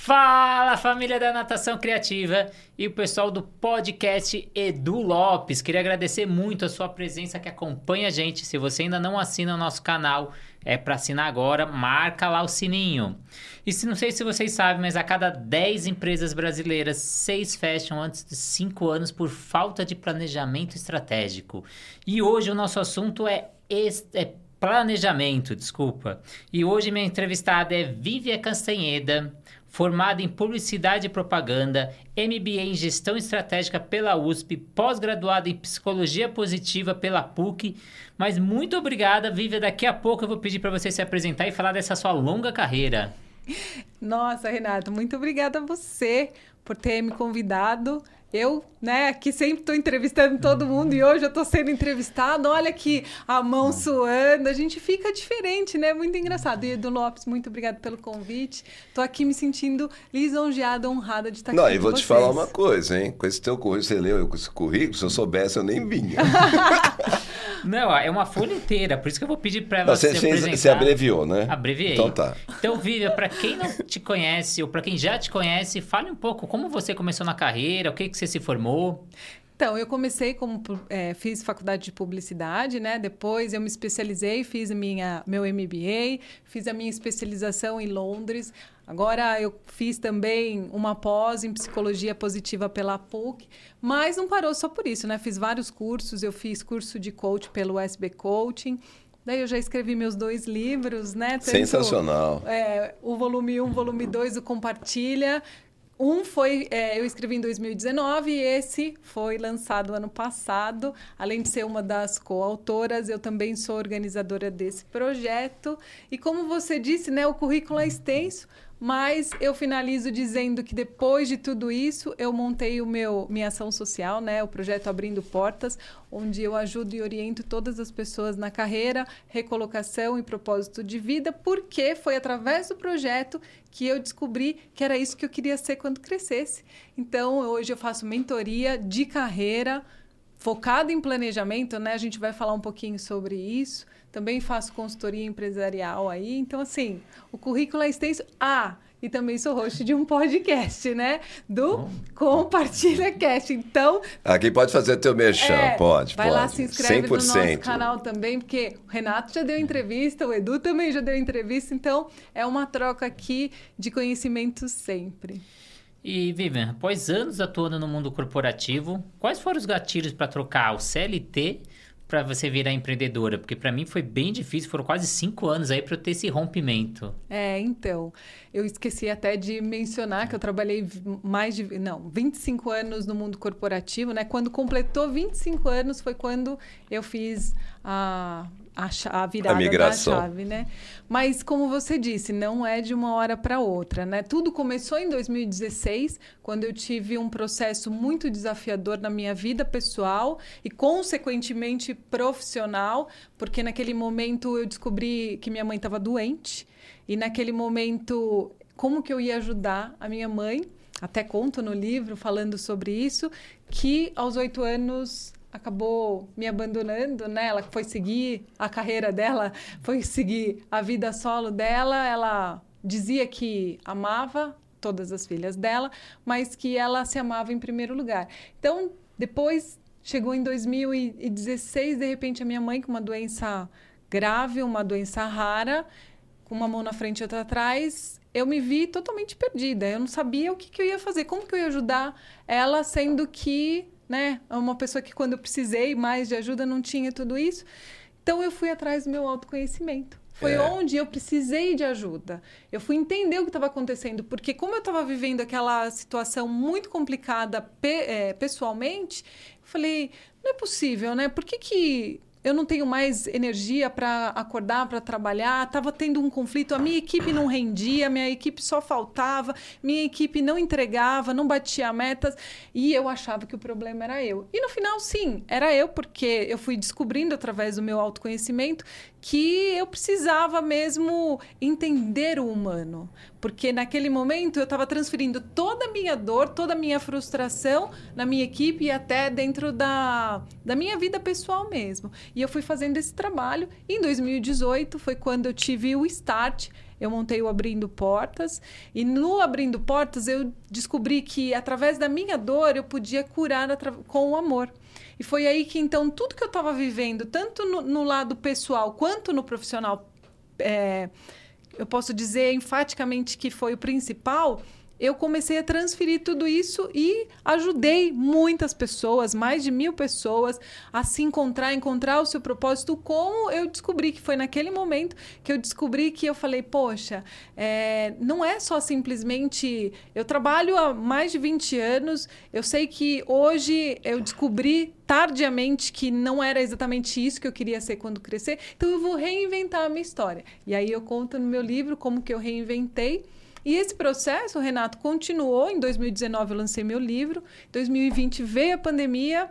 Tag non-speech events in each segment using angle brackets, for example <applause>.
Fala família da Natação Criativa e o pessoal do podcast Edu Lopes. Queria agradecer muito a sua presença que acompanha a gente. Se você ainda não assina o nosso canal, é para assinar agora, marca lá o sininho. E se não sei se vocês sabem, mas a cada 10 empresas brasileiras, 6 fecham antes de 5 anos por falta de planejamento estratégico. E hoje o nosso assunto é, é planejamento, desculpa. E hoje minha entrevistada é Vívia Castanheda formada em Publicidade e Propaganda, MBA em Gestão Estratégica pela USP, pós-graduada em Psicologia Positiva pela PUC. Mas muito obrigada, Vivian. Daqui a pouco eu vou pedir para você se apresentar e falar dessa sua longa carreira. Nossa, Renato, muito obrigada a você por ter me convidado. Eu, né, que sempre estou entrevistando todo mundo e hoje eu estou sendo entrevistado. Olha aqui a mão suando, a gente fica diferente, né? Muito engraçado. E Edu Lopes, muito obrigado pelo convite. Estou aqui me sentindo lisonjeada, honrada de estar Não, aqui. Não, e vou te falar uma coisa, hein? Com esse teu currículo, você leu com esse currículo, se eu soubesse, eu nem vinha. <laughs> Não, é uma folha inteira, por isso que eu vou pedir para você, você apresentar. Você abreviou, né? Abreviei. Então tá. Então, Vivian, para quem não te conhece ou para quem já te conhece, fale um pouco como você começou na carreira, o que, que você se formou. Então, eu comecei como é, fiz faculdade de publicidade, né? Depois eu me especializei, fiz minha, meu MBA, fiz a minha especialização em Londres. Agora eu fiz também uma pós em psicologia positiva pela PUC, mas não parou só por isso, né? Fiz vários cursos, eu fiz curso de coach pelo SB Coaching. Daí eu já escrevi meus dois livros, né? Tanto, Sensacional. É, o volume 1, um, volume 2, o Compartilha, um foi, é, eu escrevi em 2019 e esse foi lançado ano passado. Além de ser uma das coautoras, eu também sou organizadora desse projeto. E como você disse, né, o currículo é extenso, mas eu finalizo dizendo que depois de tudo isso, eu montei o meu minha ação social, né, o projeto Abrindo Portas, onde eu ajudo e oriento todas as pessoas na carreira, recolocação e propósito de vida, porque foi através do projeto que eu descobri que era isso que eu queria ser quando crescesse. Então, hoje eu faço mentoria de carreira focada em planejamento, né? A gente vai falar um pouquinho sobre isso. Também faço consultoria empresarial aí. Então, assim, o currículo é extenso. Ah, e também sou host de um podcast, né? Do. Compartilha Cast. Então. Aqui pode fazer teu merchan, é, pode. Vai pode. lá, se inscreve 100%. no nosso canal também, porque o Renato já deu entrevista, o Edu também já deu entrevista. Então, é uma troca aqui de conhecimento sempre. E, Vivian, após anos atuando no mundo corporativo, quais foram os gatilhos para trocar o CLT para você virar empreendedora? Porque para mim foi bem difícil, foram quase cinco anos aí para eu ter esse rompimento. É, então, eu esqueci até de mencionar que eu trabalhei mais de, não, 25 anos no mundo corporativo, né? Quando completou 25 anos foi quando eu fiz a a, a virada a da chave, né? Mas como você disse, não é de uma hora para outra, né? Tudo começou em 2016, quando eu tive um processo muito desafiador na minha vida pessoal e consequentemente profissional, porque naquele momento eu descobri que minha mãe estava doente e naquele momento como que eu ia ajudar a minha mãe? Até conto no livro falando sobre isso, que aos oito anos acabou me abandonando, né? Ela foi seguir a carreira dela, foi seguir a vida solo dela. Ela dizia que amava todas as filhas dela, mas que ela se amava em primeiro lugar. Então, depois chegou em 2016, de repente a minha mãe com uma doença grave, uma doença rara, com uma mão na frente e outra atrás, eu me vi totalmente perdida. Eu não sabia o que, que eu ia fazer, como que eu ia ajudar ela, sendo que né? Uma pessoa que quando eu precisei mais de ajuda não tinha tudo isso. Então eu fui atrás do meu autoconhecimento. Foi é. onde eu precisei de ajuda. Eu fui entender o que estava acontecendo, porque como eu estava vivendo aquela situação muito complicada pe é, pessoalmente, eu falei, não é possível, né? Por que, que eu não tenho mais energia para acordar, para trabalhar. Estava tendo um conflito, a minha equipe não rendia, minha equipe só faltava, minha equipe não entregava, não batia metas e eu achava que o problema era eu. E no final, sim, era eu, porque eu fui descobrindo através do meu autoconhecimento que eu precisava mesmo entender o humano. Porque naquele momento eu estava transferindo toda a minha dor, toda a minha frustração na minha equipe e até dentro da, da minha vida pessoal mesmo. E eu fui fazendo esse trabalho. Em 2018 foi quando eu tive o start eu montei o Abrindo Portas. E no Abrindo Portas, eu descobri que, através da minha dor, eu podia curar com o amor. E foi aí que, então, tudo que eu estava vivendo, tanto no, no, lado pessoal quanto no profissional, é, eu posso dizer enfaticamente que foi o principal eu comecei a transferir tudo isso e ajudei muitas pessoas, mais de mil pessoas, a se encontrar, encontrar o seu propósito. Como eu descobri que foi naquele momento que eu descobri que eu falei, poxa, é, não é só simplesmente. Eu trabalho há mais de 20 anos, eu sei que hoje eu descobri tardiamente que não era exatamente isso que eu queria ser quando crescer, então eu vou reinventar a minha história. E aí eu conto no meu livro como que eu reinventei. E esse processo, Renato, continuou. Em 2019 eu lancei meu livro. Em 2020 veio a pandemia.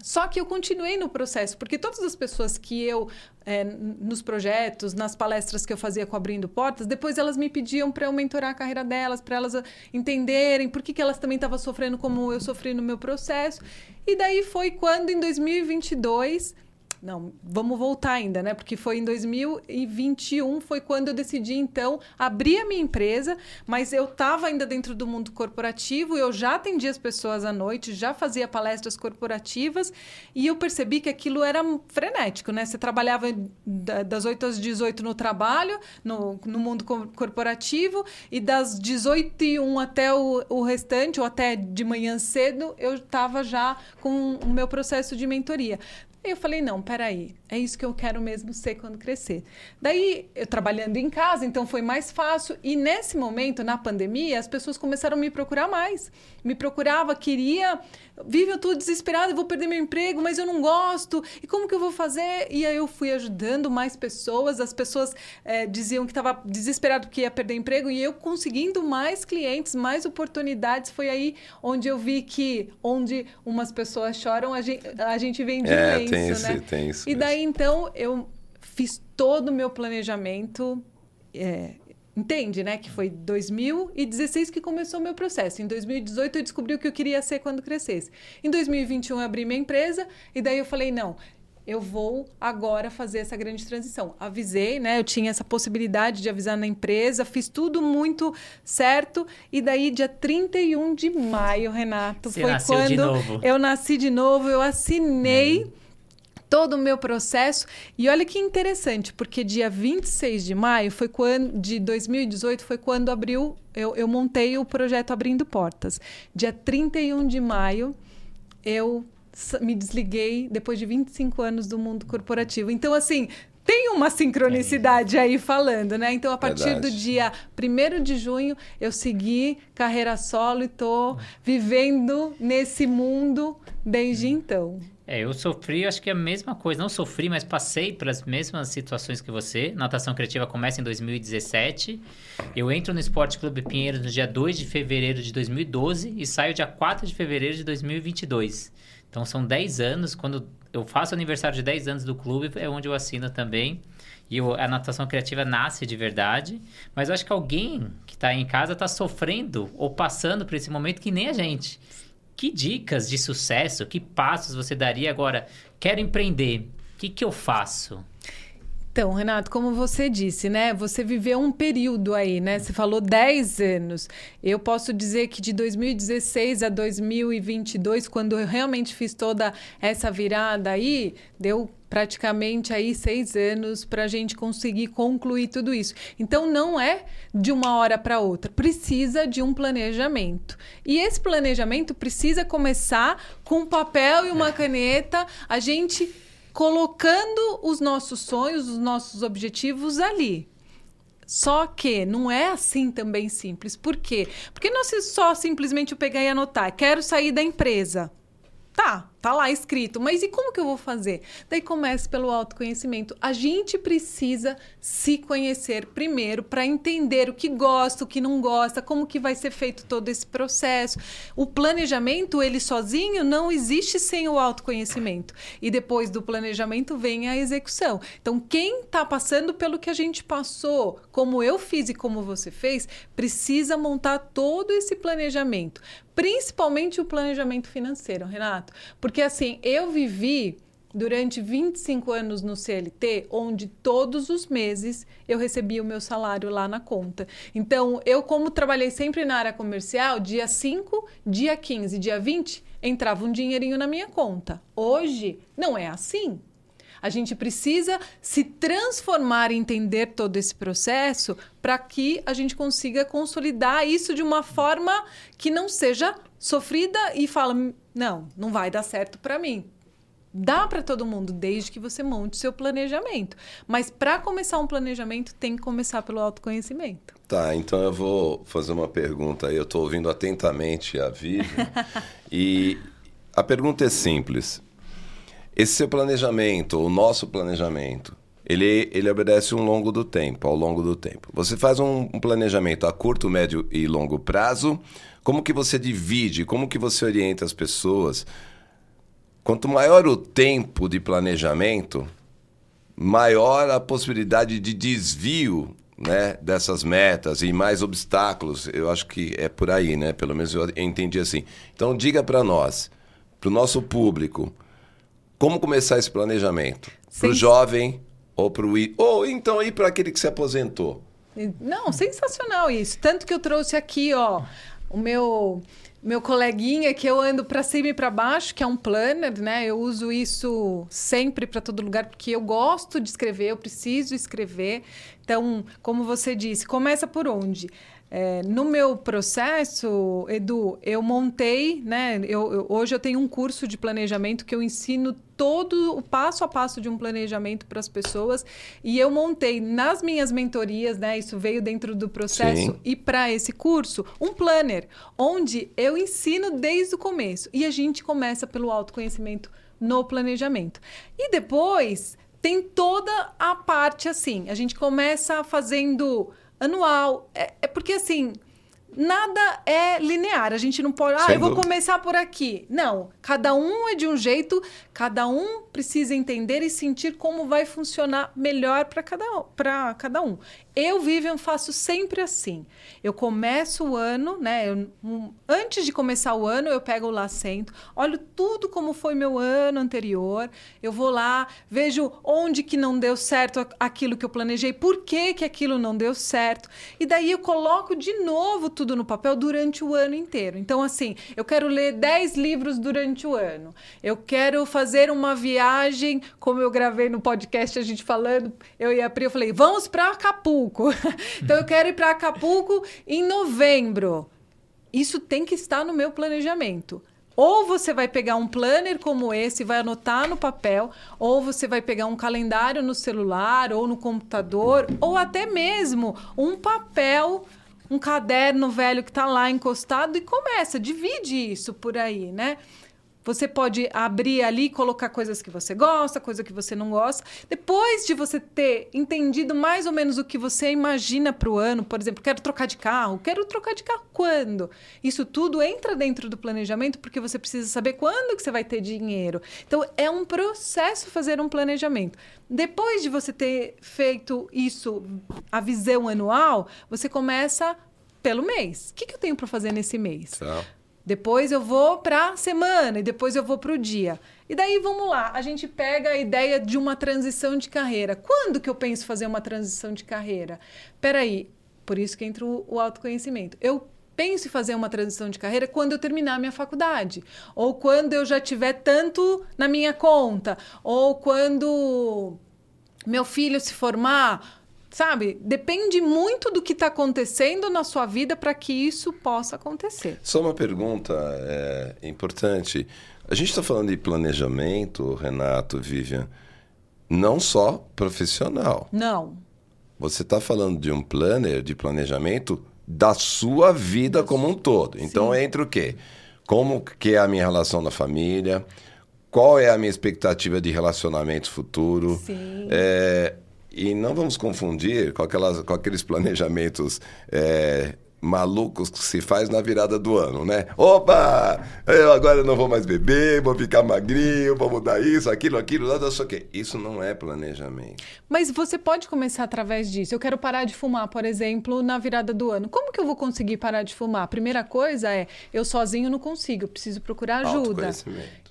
Só que eu continuei no processo, porque todas as pessoas que eu, é, nos projetos, nas palestras que eu fazia com Abrindo Portas, depois elas me pediam para eu mentorar a carreira delas, para elas entenderem por que, que elas também estavam sofrendo como eu sofri no meu processo. E daí foi quando, em 2022, não, vamos voltar ainda, né? Porque foi em 2021 foi quando eu decidi então abrir a minha empresa, mas eu estava ainda dentro do mundo corporativo, eu já atendia as pessoas à noite, já fazia palestras corporativas e eu percebi que aquilo era frenético, né? Você trabalhava das 8 às 18 no trabalho, no, no mundo corporativo e das 18 e 1 até o, o restante ou até de manhã cedo, eu estava já com o meu processo de mentoria. Aí eu falei, não, peraí, é isso que eu quero mesmo ser quando crescer. Daí, eu trabalhando em casa, então foi mais fácil. E nesse momento, na pandemia, as pessoas começaram a me procurar mais. Me procurava, queria, vive, eu estou desesperada, vou perder meu emprego, mas eu não gosto. E como que eu vou fazer? E aí eu fui ajudando mais pessoas. As pessoas é, diziam que estava desesperado porque ia perder emprego. E eu conseguindo mais clientes, mais oportunidades. Foi aí onde eu vi que onde umas pessoas choram, a gente, a gente vem de é, tem isso, né? Tem isso e daí, então, eu fiz todo o meu planejamento. É, entende, né? Que foi 2016 que começou o meu processo. Em 2018 eu descobri o que eu queria ser quando crescesse. Em 2021 eu abri minha empresa e daí eu falei, não, eu vou agora fazer essa grande transição. Avisei, né? Eu tinha essa possibilidade de avisar na empresa, fiz tudo muito certo. E daí, dia 31 de maio, Renato, Você foi quando eu nasci de novo, eu assinei. Hum todo o meu processo. E olha que interessante, porque dia 26 de maio foi quando de 2018 foi quando abriu, eu, eu montei o projeto Abrindo Portas. Dia 31 de maio eu me desliguei depois de 25 anos do mundo corporativo. Então, assim, tem uma sincronicidade aí falando, né? Então, a partir Verdade. do dia 1 de junho, eu segui carreira solo e tô vivendo nesse mundo desde então. É, eu sofri, acho que a mesma coisa. Não sofri, mas passei pelas mesmas situações que você. Natação criativa começa em 2017. Eu entro no Esporte Clube Pinheiros no dia 2 de fevereiro de 2012 e saio dia 4 de fevereiro de 2022. Então são 10 anos. Quando eu faço aniversário de 10 anos do clube, é onde eu assino também. E a natação criativa nasce de verdade. Mas eu acho que alguém que está em casa está sofrendo ou passando por esse momento que nem a gente. Que dicas de sucesso, que passos você daria agora? Quero empreender, o que, que eu faço? Então, Renato, como você disse, né? Você viveu um período aí, né? Você falou 10 anos. Eu posso dizer que de 2016 a 2022, quando eu realmente fiz toda essa virada aí, deu praticamente aí seis anos para a gente conseguir concluir tudo isso. Então não é de uma hora para outra, precisa de um planejamento. E esse planejamento precisa começar com um papel e uma caneta, a gente colocando os nossos sonhos, os nossos objetivos ali. Só que não é assim também simples. Por quê? Porque não é só simplesmente eu pegar e anotar, quero sair da empresa. Tá, Tá lá escrito, mas e como que eu vou fazer? Daí começa pelo autoconhecimento. A gente precisa se conhecer primeiro para entender o que gosta, o que não gosta, como que vai ser feito todo esse processo. O planejamento, ele sozinho, não existe sem o autoconhecimento. E depois do planejamento vem a execução. Então, quem está passando pelo que a gente passou, como eu fiz e como você fez, precisa montar todo esse planejamento. Principalmente o planejamento financeiro, Renato. Porque assim, eu vivi durante 25 anos no CLT, onde todos os meses eu recebia o meu salário lá na conta. Então, eu, como trabalhei sempre na área comercial, dia 5, dia 15, dia 20, entrava um dinheirinho na minha conta. Hoje, não é assim. A gente precisa se transformar e entender todo esse processo para que a gente consiga consolidar isso de uma forma que não seja sofrida e fala: não, não vai dar certo para mim. Dá para todo mundo, desde que você monte seu planejamento. Mas para começar um planejamento, tem que começar pelo autoconhecimento. Tá, então eu vou fazer uma pergunta aí. Eu estou ouvindo atentamente a Vivian. <laughs> e a pergunta é simples. Esse seu planejamento, o nosso planejamento, ele, ele obedece um longo do tempo, ao longo do tempo. Você faz um, um, planejamento a curto, médio e longo prazo. Como que você divide? Como que você orienta as pessoas? Quanto maior o tempo de planejamento, maior a possibilidade de desvio né, dessas metas e mais obstáculos. Eu acho que é por aí, né? Pelo menos eu entendi assim. Então diga para nós, para o nosso público, como começar esse planejamento? Para o jovem ou para o ou então ir para aquele que se aposentou? Não, sensacional isso. Tanto que eu trouxe aqui, ó, o meu meu coleguinha que eu ando para cima e para baixo, que é um planner, né? Eu uso isso sempre para todo lugar porque eu gosto de escrever, eu preciso escrever. Então, como você disse, começa por onde? É, no meu processo, Edu, eu montei, né? Eu, eu, hoje eu tenho um curso de planejamento que eu ensino todo o passo a passo de um planejamento para as pessoas e eu montei nas minhas mentorias, né? Isso veio dentro do processo Sim. e para esse curso um planner onde eu ensino desde o começo e a gente começa pelo autoconhecimento no planejamento e depois tem toda a parte assim. A gente começa fazendo anual. É, é porque assim nada é linear. A gente não pode, ah, eu vou começar por aqui. Não, cada um é de um jeito, cada um precisa entender e sentir como vai funcionar melhor para cada, cada um. Eu, Vivian, faço sempre assim. Eu começo o ano, né? Eu, um, antes de começar o ano, eu pego o lacento, olho tudo como foi meu ano anterior. Eu vou lá, vejo onde que não deu certo aquilo que eu planejei, por que, que aquilo não deu certo. E daí eu coloco de novo tudo no papel durante o ano inteiro. Então, assim, eu quero ler 10 livros durante o ano. Eu quero fazer uma viagem, como eu gravei no podcast, a gente falando, eu e a Pri, eu falei, vamos para Acapulco. <laughs> então, eu quero ir para Acapulco em novembro. Isso tem que estar no meu planejamento. Ou você vai pegar um planner como esse, vai anotar no papel, ou você vai pegar um calendário no celular ou no computador, ou até mesmo um papel um caderno velho que está lá encostado e começa, divide isso por aí, né? Você pode abrir ali, colocar coisas que você gosta, coisa que você não gosta. Depois de você ter entendido mais ou menos o que você imagina para o ano, por exemplo, quero trocar de carro, quero trocar de carro quando? Isso tudo entra dentro do planejamento porque você precisa saber quando que você vai ter dinheiro. Então é um processo fazer um planejamento. Depois de você ter feito isso, a visão anual, você começa pelo mês. O que, que eu tenho para fazer nesse mês? Tá. Depois eu vou para a semana e depois eu vou para o dia. E daí vamos lá, a gente pega a ideia de uma transição de carreira. Quando que eu penso fazer uma transição de carreira? Peraí, por isso que entra o, o autoconhecimento. Eu penso em fazer uma transição de carreira quando eu terminar a minha faculdade, ou quando eu já tiver tanto na minha conta, ou quando meu filho se formar, Sabe? Depende muito do que está acontecendo na sua vida para que isso possa acontecer. Só uma pergunta é, importante. A gente está falando de planejamento, Renato, Vivian, não só profissional. Não. Você está falando de um planner, de planejamento da sua vida como um todo. Então, Sim. entre o quê? Como que é a minha relação na família? Qual é a minha expectativa de relacionamento futuro? Sim. É, e não vamos confundir com, aquelas, com aqueles planejamentos é, malucos que se faz na virada do ano, né? Opa! Eu agora não vou mais beber, vou ficar magrinho, vou mudar isso, aquilo, aquilo, nada, só que isso não é planejamento. Mas você pode começar através disso. Eu quero parar de fumar, por exemplo, na virada do ano. Como que eu vou conseguir parar de fumar? A primeira coisa é, eu sozinho não consigo, eu preciso procurar ajuda.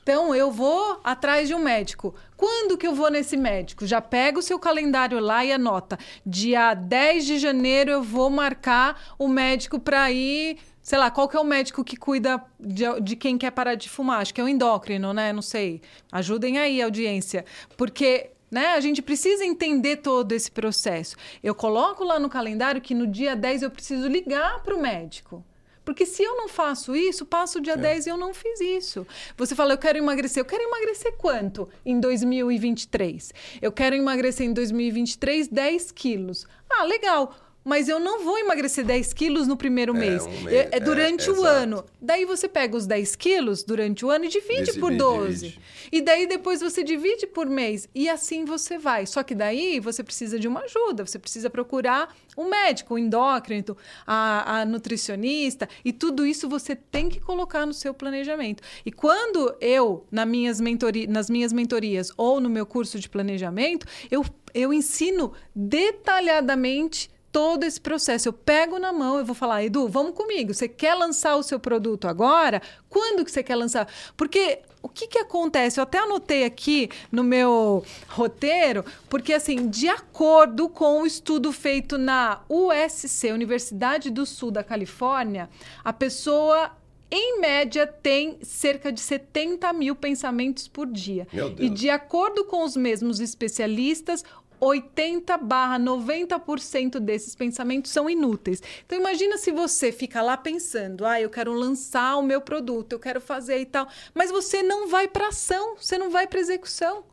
Então, eu vou atrás de um médico. Quando que eu vou nesse médico? Já pega o seu calendário lá e anota. Dia 10 de janeiro eu vou marcar o médico para ir sei lá, qual que é o médico que cuida de, de, quem quer parar de fumar? Acho que é o endócrino, né? Não sei. Ajudem aí, audiência. Porque né, a gente precisa entender todo esse processo. Eu coloco lá no calendário que no dia 10 eu preciso ligar para o médico. Porque se eu não faço isso, passo o dia é. 10 e eu não fiz isso. Você fala, eu quero emagrecer. Eu quero emagrecer quanto em 2023? Eu quero emagrecer em 2023 10 quilos. Ah, legal mas eu não vou emagrecer 10 quilos no primeiro é, mês. Um mês. É, durante é, o exato. ano. Daí você pega os 10 quilos durante o ano e divide por 12. Divide. E daí depois você divide por mês. E assim você vai. Só que daí você precisa de uma ajuda. Você precisa procurar um médico, um endócrino, a, a nutricionista. E tudo isso você tem que colocar no seu planejamento. E quando eu, na minhas mentori nas minhas mentorias ou no meu curso de planejamento, eu, eu ensino detalhadamente todo esse processo. Eu pego na mão, eu vou falar, Edu, vamos comigo. Você quer lançar o seu produto agora? Quando que você quer lançar? Porque o que, que acontece? Eu até anotei aqui no meu roteiro, porque assim, de acordo com o estudo feito na USC, Universidade do Sul da Califórnia, a pessoa em média, tem cerca de 70 mil pensamentos por dia. E de acordo com os mesmos especialistas, 80 barra 90% desses pensamentos são inúteis. Então imagina se você fica lá pensando, ah, eu quero lançar o meu produto, eu quero fazer e tal, mas você não vai para ação, você não vai para execução.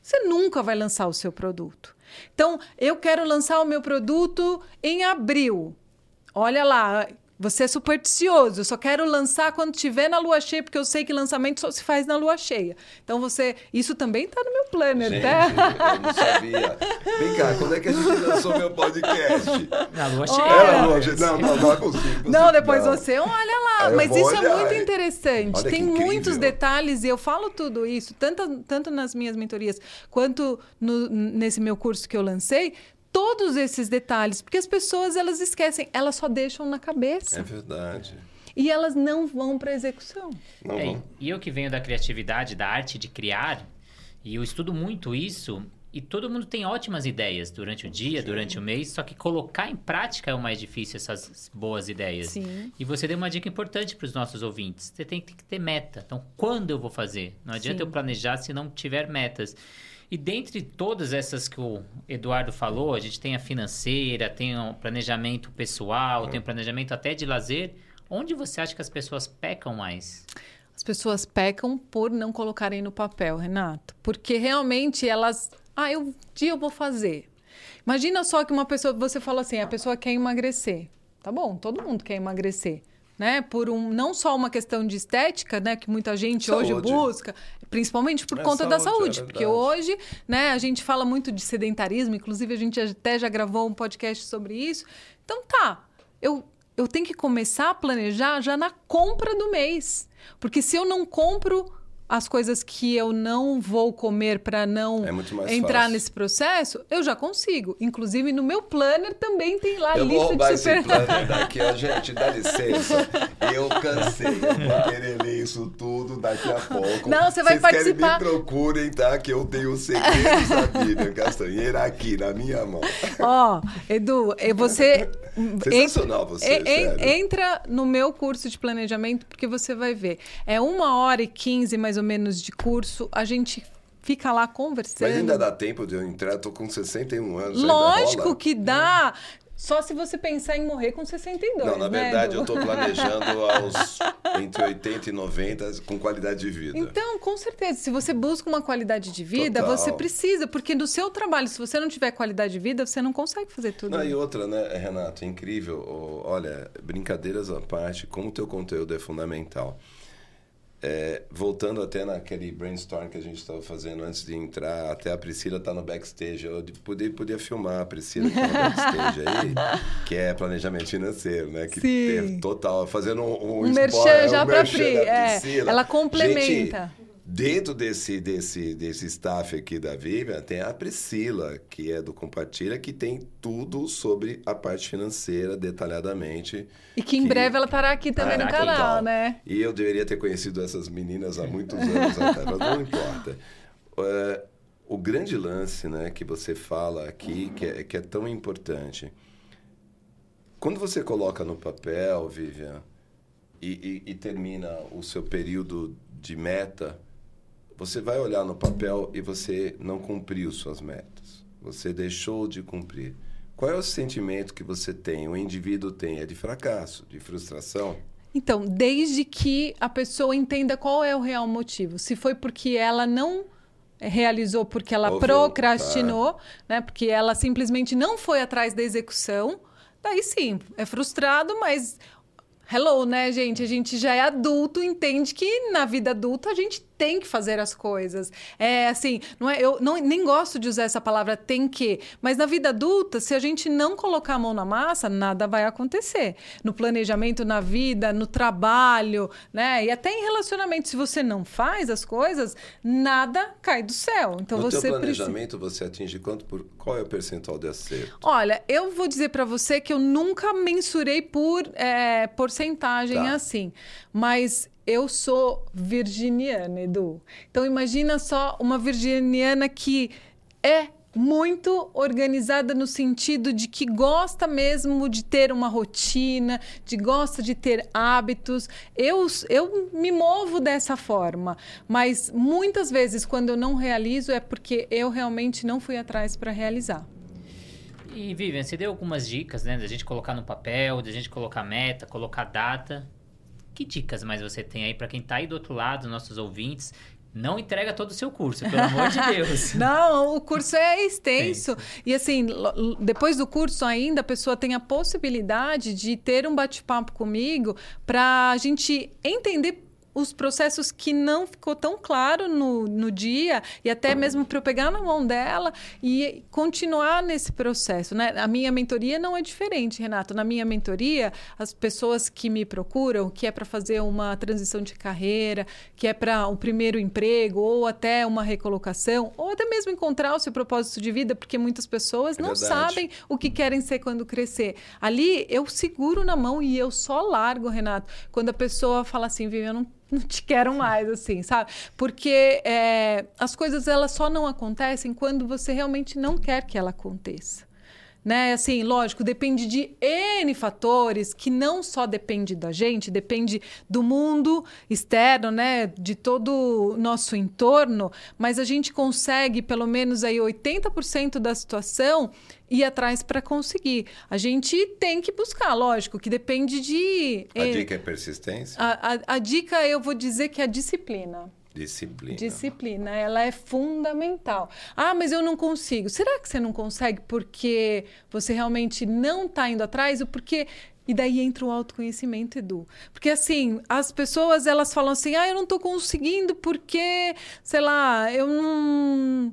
Você nunca vai lançar o seu produto. Então, eu quero lançar o meu produto em abril. Olha lá, você é supersticioso. Eu só quero lançar quando tiver na lua cheia, porque eu sei que lançamento só se faz na lua cheia. Então você. Isso também está no meu planner, gente, tá? Eu não sabia. Vem cá, quando é que a gente lançou meu podcast? Na lua cheia. Olha, na lua cheia. Não, não, não é possível. Não, depois não. você olha lá. Eu Mas isso olhar. é muito interessante. Olha Tem muitos detalhes e eu falo tudo isso, tanto, tanto nas minhas mentorias quanto no, nesse meu curso que eu lancei todos esses detalhes, porque as pessoas elas esquecem, elas só deixam na cabeça. É verdade. E elas não vão para execução. Não é, E eu que venho da criatividade, da arte de criar, e eu estudo muito isso, e todo mundo tem ótimas ideias durante o dia, Sim. durante o mês, só que colocar em prática é o mais difícil, essas boas ideias. Sim. E você deu uma dica importante para os nossos ouvintes. Você tem que ter meta. Então, quando eu vou fazer? Não adianta Sim. eu planejar se não tiver metas. E dentre todas essas que o Eduardo falou, a gente tem a financeira, tem o planejamento pessoal, tem o planejamento até de lazer. Onde você acha que as pessoas pecam mais? As pessoas pecam por não colocarem no papel, Renato. Porque realmente elas. Ah, eu, um dia eu vou fazer. Imagina só que uma pessoa. Você fala assim, a pessoa quer emagrecer. Tá bom, todo mundo quer emagrecer né? Por um não só uma questão de estética, né, que muita gente saúde. hoje busca, principalmente por é, conta saúde, da saúde, é porque hoje, né, a gente fala muito de sedentarismo, inclusive a gente até já gravou um podcast sobre isso. Então tá, eu eu tenho que começar a planejar já na compra do mês. Porque se eu não compro as coisas que eu não vou comer para não é entrar fácil. nesse processo, eu já consigo. Inclusive, no meu planner também tem lá eu lista vou roubar de super... esse planner <laughs> daqui, ó, gente, dá licença. Eu cansei, eu vou querer ler isso tudo daqui a pouco. Não, você vai Vocês participar. Querem, me procurem, tá? Que eu tenho segredos da Bíblia <laughs> Castanheira aqui na minha mão. Ó, oh, Edu, você... <laughs> Sensacional você, en, Entra no meu curso de planejamento, porque você vai ver. É uma hora e quinze, mais ou ou menos de curso, a gente fica lá conversando. Mas ainda dá tempo de eu entrar, tô com 61 anos. Lógico que dá. Só se você pensar em morrer com 62. Não, na né, verdade, eu estou planejando <laughs> aos entre 80 e 90 com qualidade de vida. Então, com certeza, se você busca uma qualidade de vida, Total. você precisa, porque no seu trabalho, se você não tiver qualidade de vida, você não consegue fazer tudo. Não, e outra, né, Renato, é incrível. Olha, brincadeiras à parte, como o teu conteúdo é fundamental. É, voltando até naquele brainstorm que a gente estava fazendo antes de entrar, até a Priscila tá no backstage. Eu podia, podia filmar a Priscila que tá no backstage aí, <laughs> que é planejamento financeiro, né? Que Sim. total, fazendo um, um, um merchan já um para Pri. É, ela complementa. Gente, Dentro desse, desse, desse staff aqui da Vivian, tem a Priscila, que é do Compartilha, que tem tudo sobre a parte financeira detalhadamente. E que em que... breve ela estará aqui também no canal, total. né? E eu deveria ter conhecido essas meninas há muitos anos atrás, mas não importa. É, o grande lance né, que você fala aqui, que é, que é tão importante. Quando você coloca no papel, Vivian, e, e, e termina o seu período de meta, você vai olhar no papel e você não cumpriu suas metas. Você deixou de cumprir. Qual é o sentimento que você tem, o indivíduo tem? É de fracasso, de frustração? Então, desde que a pessoa entenda qual é o real motivo. Se foi porque ela não realizou porque ela Ouviu, procrastinou, né? Porque ela simplesmente não foi atrás da execução. Daí sim, é frustrado, mas hello, né, gente? A gente já é adulto, entende que na vida adulta a gente tem que fazer as coisas. É assim, não é, eu não, nem gosto de usar essa palavra tem que, mas na vida adulta, se a gente não colocar a mão na massa, nada vai acontecer. No planejamento, na vida, no trabalho, né? E até em relacionamento, se você não faz as coisas, nada cai do céu. Então no você planejamento você atinge quanto por qual é o percentual de acerto? Olha, eu vou dizer para você que eu nunca mensurei por é, porcentagem Tá. assim, mas eu sou virginiana, Edu. Então imagina só uma virginiana que é muito organizada no sentido de que gosta mesmo de ter uma rotina, de gosta de ter hábitos. Eu, eu me movo dessa forma, mas muitas vezes quando eu não realizo é porque eu realmente não fui atrás para realizar. E Vivian, você deu algumas dicas, né? Da gente colocar no papel, da gente colocar meta, colocar data. Que dicas mais você tem aí para quem tá aí do outro lado, nossos ouvintes? Não entrega todo o seu curso, pelo amor de Deus. <laughs> Não, o curso é extenso. E assim, depois do curso ainda, a pessoa tem a possibilidade de ter um bate-papo comigo para a gente entender os processos que não ficou tão claro no, no dia e até mesmo para eu pegar na mão dela e continuar nesse processo, né? A minha mentoria não é diferente, Renato. Na minha mentoria, as pessoas que me procuram, que é para fazer uma transição de carreira, que é para um primeiro emprego ou até uma recolocação, ou até mesmo encontrar o seu propósito de vida, porque muitas pessoas É não verdade. sabem o que querem ser quando crescer. Ali eu seguro na mão e eu só largo, Renato, quando a pessoa fala assim, viu, eu não não te quero mais, assim, sabe? Porque é, as coisas elas só não acontecem quando você realmente não quer que ela aconteça. Né? Assim, lógico, depende de N fatores que não só depende da gente, depende do mundo externo, né? De todo o nosso entorno, mas a gente consegue pelo menos aí 80% da situação ir atrás para conseguir. A gente tem que buscar, lógico, que depende de. A dica é persistência? a, a- a dica eu vou dizer que é a disciplina. Disciplina. Disciplina, ela é fundamental. Ah, mas eu não consigo. Será que você não consegue porque você realmente não está indo atrás ou porque e daí entra o autoconhecimento, Edu. Porque assim, as pessoas elas falam assim: "Ah, eu não estou conseguindo porque, sei lá, eu não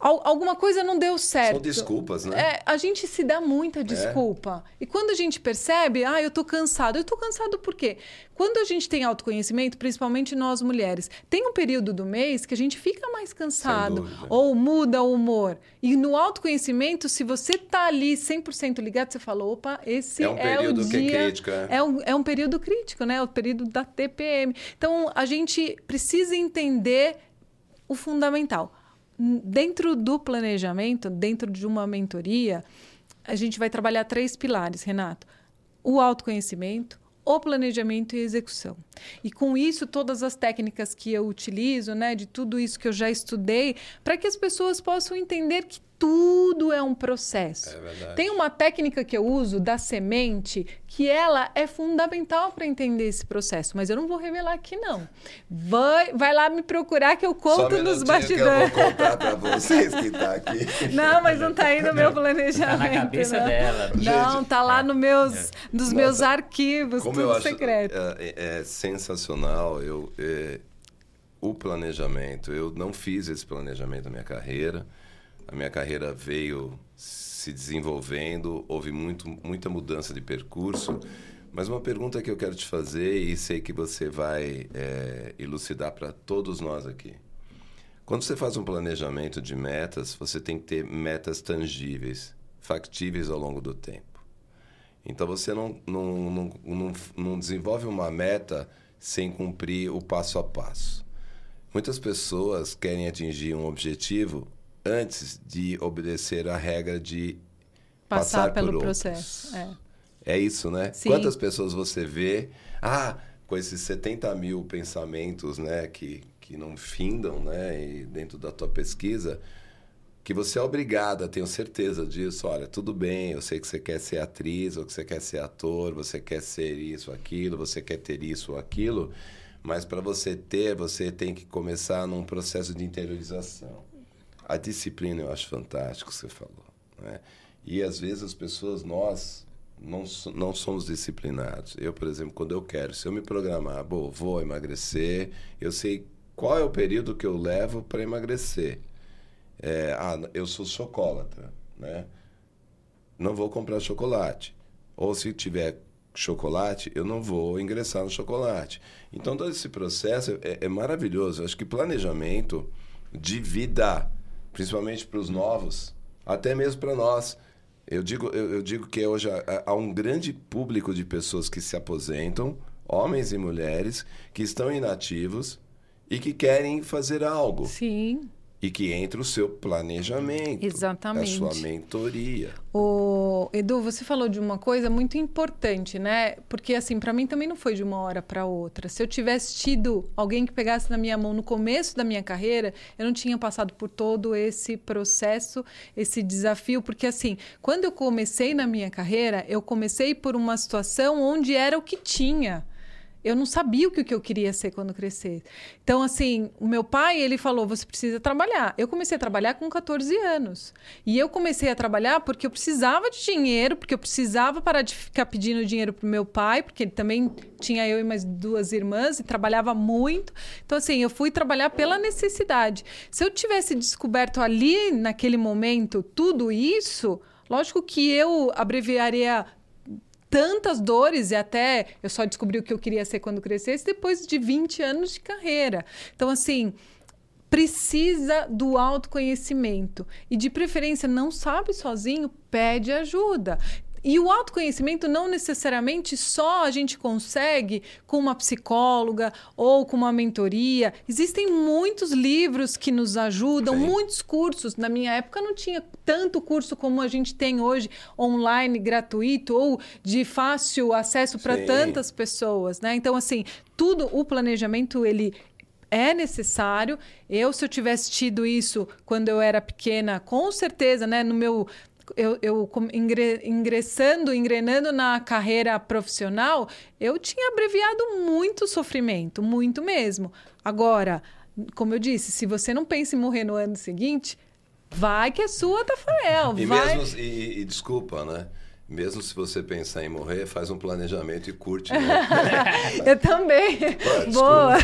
alguma coisa não deu certo. São desculpas, né? É, a gente se dá muita desculpa. E quando a gente percebe, ah, eu tô cansado. Eu tô cansado por quê? Quando a gente tem autoconhecimento, principalmente nós mulheres, tem um período do mês que a gente fica mais cansado ou muda o humor. E no autoconhecimento, se você tá ali 100% ligado, você fala, opa, esse É é, um período o que é dia... crítico, é. É um, é um período crítico, né? O período da TPM. Então, a gente precisa entender o fundamental. Dentro do planejamento, dentro de uma mentoria, a gente vai trabalhar três pilares, Renato: o autoconhecimento, o planejamento e execução. E com isso, todas as técnicas que eu utilizo, né, de tudo isso que eu já estudei, para que as pessoas possam entender que tudo é um processo. É verdade. Tem uma técnica que eu uso da semente que ela é fundamental para entender esse processo, mas eu não vou revelar aqui não. Vai, vai lá me procurar que eu Só um conto nos bastidores. Que eu vou contar pra <laughs> vocês que tá aqui. Não, mas não tá aí no meu planejamento. Tá na cabeça não. dela. Não, Gente, tá lá no meus, nos Nossa, meus arquivos, Como tudo eu acho secreto. é, é sensacional, eu é, o planejamento. Eu não fiz esse planejamento na minha carreira. A minha carreira veio se desenvolvendo, houve muito, muita mudança de percurso, Mas uma pergunta que eu quero te fazer e sei que você vai é, elucidar para todos nós aqui. Quando você faz um planejamento de metas, você tem que ter metas tangíveis, factíveis ao longo do tempo. Então você não, não, não, não, não desenvolve uma meta sem cumprir o passo a passo. Muitas pessoas querem atingir um objetivo antes de obedecer a regra de passar, passar pelo processo. É. é. isso, né? Sim. Quantas pessoas você vê, ah, com esses 70 mil pensamentos, né, que, que não findam, né, e dentro da tua pesquisa, que você é obrigada, tenho certeza disso. Olha, tudo bem, eu sei que você quer ser atriz, ou que você quer ser ator, você quer ser isso, aquilo, você quer ter isso ou aquilo, mas para você ter, você tem que começar num processo de interiorização. A disciplina eu acho fantástico, você falou. Né? E às vezes as pessoas, nós, não, não somos disciplinados. Eu, por exemplo, quando eu quero, se eu me programar, bom, vou emagrecer, eu sei qual é o período que eu levo para emagrecer. É, ah, eu sou chocolatra, né? Não vou comprar chocolate. Ou se tiver chocolate, eu não vou ingressar no chocolate. Então, todo esse processo é, é maravilhoso. Eu acho que planejamento de vida principalmente para os novos, até mesmo para nós. Eu digo, eu, eu, digo que hoje há, há um grande público de pessoas que se aposentam, homens e mulheres, que estão inativos e que querem fazer algo. Sim e que entra o seu planejamento, Exatamente. a sua mentoria. O Edu, você falou de uma coisa muito importante, né? Porque assim, para mim também não foi de uma hora para outra. Se eu tivesse tido alguém que pegasse na minha mão no começo da minha carreira, eu não tinha passado por todo esse processo, esse desafio, porque assim, quando eu comecei na minha carreira, eu comecei por uma situação onde era o que tinha. Eu não sabia o que eu queria ser quando crescer. Então, assim, o meu pai, ele falou: você precisa trabalhar. Eu comecei a trabalhar com 14 anos. E eu comecei a trabalhar porque eu precisava de dinheiro, porque eu precisava parar de ficar pedindo dinheiro para o meu pai, porque ele também tinha eu e mais duas irmãs e trabalhava muito. Então, assim, eu fui trabalhar pela necessidade. Se eu tivesse descoberto ali, naquele momento, tudo isso. Lógico que eu abreviaria tantas dores e até eu só descobri o que eu queria ser quando crescesse depois de 20 anos de carreira. Então, assim, precisa do autoconhecimento e de preferência não sabe sozinho, pede ajuda. E o autoconhecimento não necessariamente só a gente consegue com uma psicóloga ou com uma mentoria. Existem muitos livros que nos ajudam, Sim. muitos cursos. Na minha época não tinha tanto curso como a gente tem hoje, online, gratuito ou de fácil acesso para tantas pessoas, né? Então assim, tudo o planejamento ele é necessário. Eu, se eu tivesse tido isso quando eu era pequena, com certeza, né, no meu eu, eu ingressando, engrenando na carreira profissional, eu tinha abreviado muito sofrimento, muito mesmo. Agora, como eu disse, se você não pensa em morrer no ano seguinte, vai que é sua, Tafarel. E vai... mesmo, e, e desculpa, né? Mesmo se você pensar em morrer, faz um planejamento e curte. Né? <laughs> eu também. boa.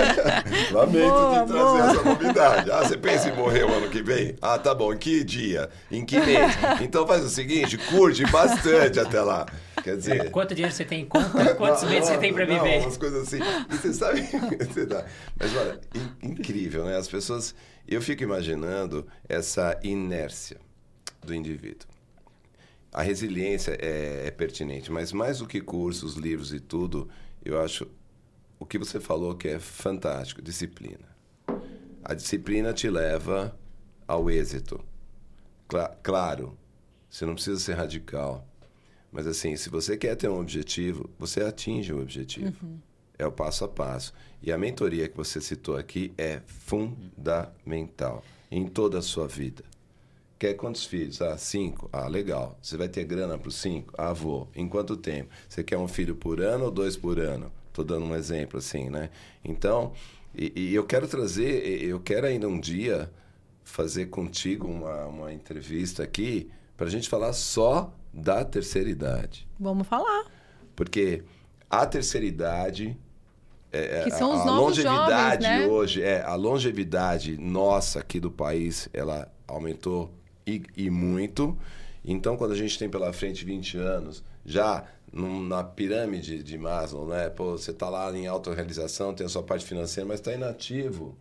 <laughs> Lamento boa, de trazer boa. essa novidade. Ah, você pensa em morrer o ano que vem? Ah, tá bom. Em que dia? Em que mês? <laughs> Então faz o seguinte, curte bastante até lá. Quer dizer... Quanto dinheiro você tem em conta? Quantos meses você tem para viver? Não, umas coisas assim. E você sabe... Mas olha, incrível, né? As pessoas... Eu fico imaginando essa inércia do indivíduo a resiliência é, é, pertinente, mas mais do que cursos, livros e tudo, eu acho o que você falou que é fantástico, disciplina. A disciplina te leva ao êxito. Cla claro, você não precisa ser radical, mas assim, se você quer ter um objetivo, você atinge o objetivo. Uhum. É o passo a passo. E a mentoria que você citou aqui é fundamental em toda a sua vida. Quer quantos filhos? Ah, cinco. Ah, legal. Você vai ter grana para os cinco? Ah, vou. Em quanto tempo? Você quer um filho por ano ou dois por ano? Estou dando um exemplo assim, né? Então, e, e, eu quero trazer, eu quero ainda um dia fazer contigo uma, uma entrevista aqui para a gente falar só da terceira idade. Vamos falar. Porque a terceira idade é, é que são os a, novos longevidade jovens, né? hoje é a longevidade nossa aqui do país ela aumentou e, e muito. Então, quando a gente tem pela frente 20 anos, já num- na pirâmide de Maslow, né? Pô, você está lá em autorrealização, tem a sua parte financeira, mas está inativo.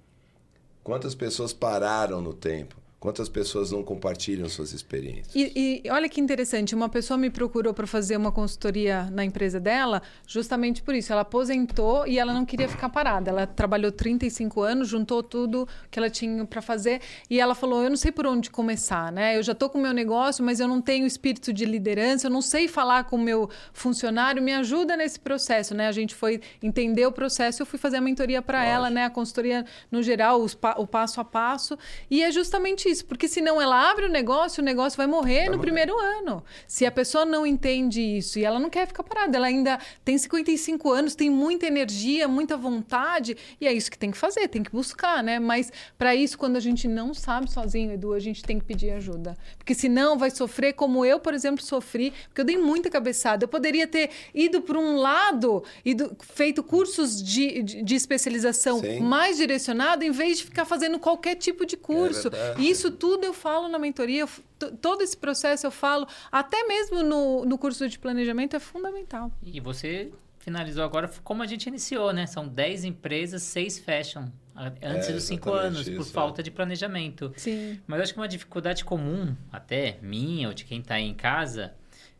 Quantas pessoas pararam no tempo? Quantas pessoas não compartilham suas experiências? E, e olha que interessante, uma pessoa me procurou para fazer uma consultoria na empresa dela, justamente por isso. Ela aposentou e ela não queria ficar parada. Ela trabalhou 35 anos, juntou tudo que ela tinha para fazer e ela falou: "Eu não sei por onde começar, né? Eu já tô com o meu negócio, mas eu não tenho espírito de liderança, eu não sei falar com o meu funcionário, me ajuda nesse processo, né? A gente foi entender o processo, eu fui fazer a mentoria para ela, né? A consultoria no geral, pa- o passo a passo. E é justamente isso, porque senão ela abre o negócio, o negócio vai morrer no morrer. primeiro ano. Se a pessoa não entende isso e ela não quer ficar parada, ela ainda tem 55 anos, tem muita energia, muita vontade, e é isso que tem que fazer, tem que buscar, né? Mas para isso, quando a gente não sabe sozinho, Edu, a gente tem que pedir ajuda. Porque senão vai sofrer como eu, por exemplo, sofri, porque eu dei muita cabeçada. Eu poderia ter ido para um lado, ido, feito cursos de, de, de especialização Sim. mais direcionado, em vez de ficar fazendo qualquer tipo de curso. verdade. e isso tudo eu falo na mentoria, eu todo esse processo eu falo, até mesmo no, no curso de planejamento é fundamental. E você finalizou agora como a gente iniciou, né? São 10 empresas, 6 fecham a- antes É, dos 5 exatamente anos, por isso, é. falta de planejamento. Sim. Mas acho que uma dificuldade comum, até minha ou de quem está aí em casa,